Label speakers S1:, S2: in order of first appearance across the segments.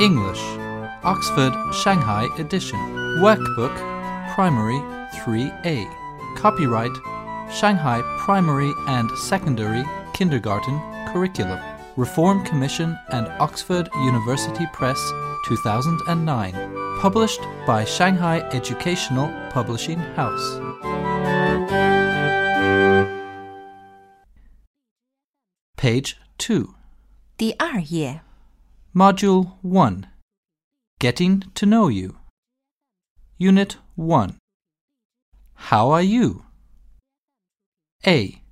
S1: English, Oxford Shanghai edition. Workbook, Primary 3A. Copyright Shanghai Primary and Secondary Kindergarten Curriculum. Reform Commission and Oxford University Press 2009. Published by Shanghai Educational Publishing House. Page 2.
S2: 第二页
S1: Module 1 Getting to Know You. Unit 1 How are you? A.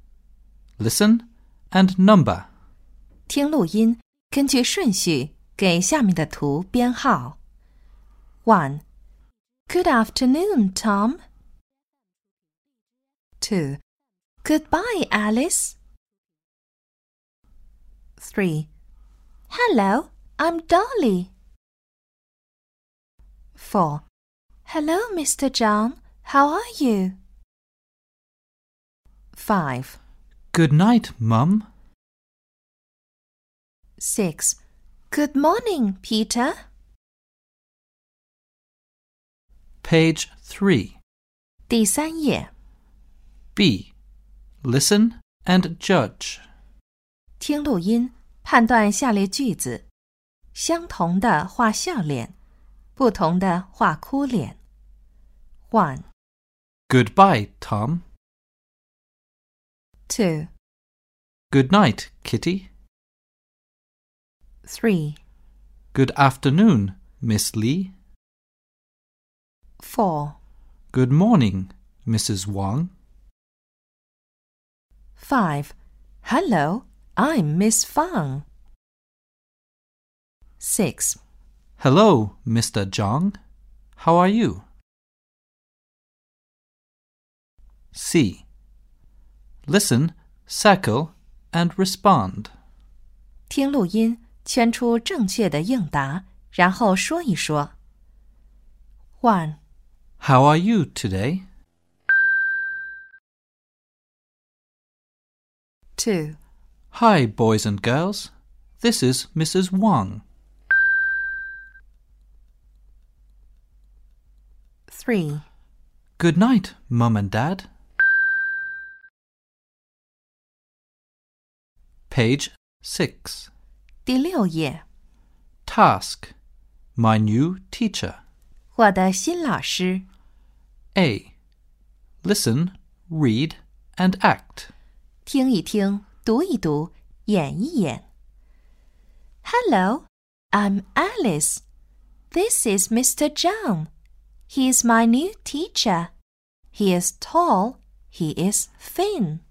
S1: Listen and number.
S2: 听录音，根据顺序给下面的图编号。One. Good afternoon, Tom. Two. Goodbye, Alice. Three. Hello, I'm Dolly. Four. Hello, Mr. John. How are you? Five.
S1: Good night, Mum.
S2: Six. Good morning, Peter.
S1: Page 3.
S2: 第三页，
S1: B. Listen and judge.
S2: 听录音，判断下列句子： 相同的画笑脸，不同的画哭脸。One,
S1: Goodbye, Tom.
S2: two,
S1: Good night, Kitty.
S2: three,
S1: Good afternoon, Miss Lee.
S2: four,
S1: Good morning, Mrs. Wang.
S2: five. Hello, I'm Miss Fang. Six.
S1: Hello, Mr. Zhang. How are you? C. Listen, circle, and respond.
S2: 听录音，圈出正确的应答，然后说一说。One,
S1: How are you today?
S2: two,
S1: Hi, boys and girls. This is Mrs. Wang.
S2: three,
S1: Good night, Mum and Dad. Page 6.
S2: 第六页，
S1: Task. My new teacher.
S2: 我的新老师。
S1: A. Listen, read, and act.
S2: 听一听，读一读，演一演。Hello, I'm Alice. This is Mr. John. He is my new teacher. He is tall. He is thin.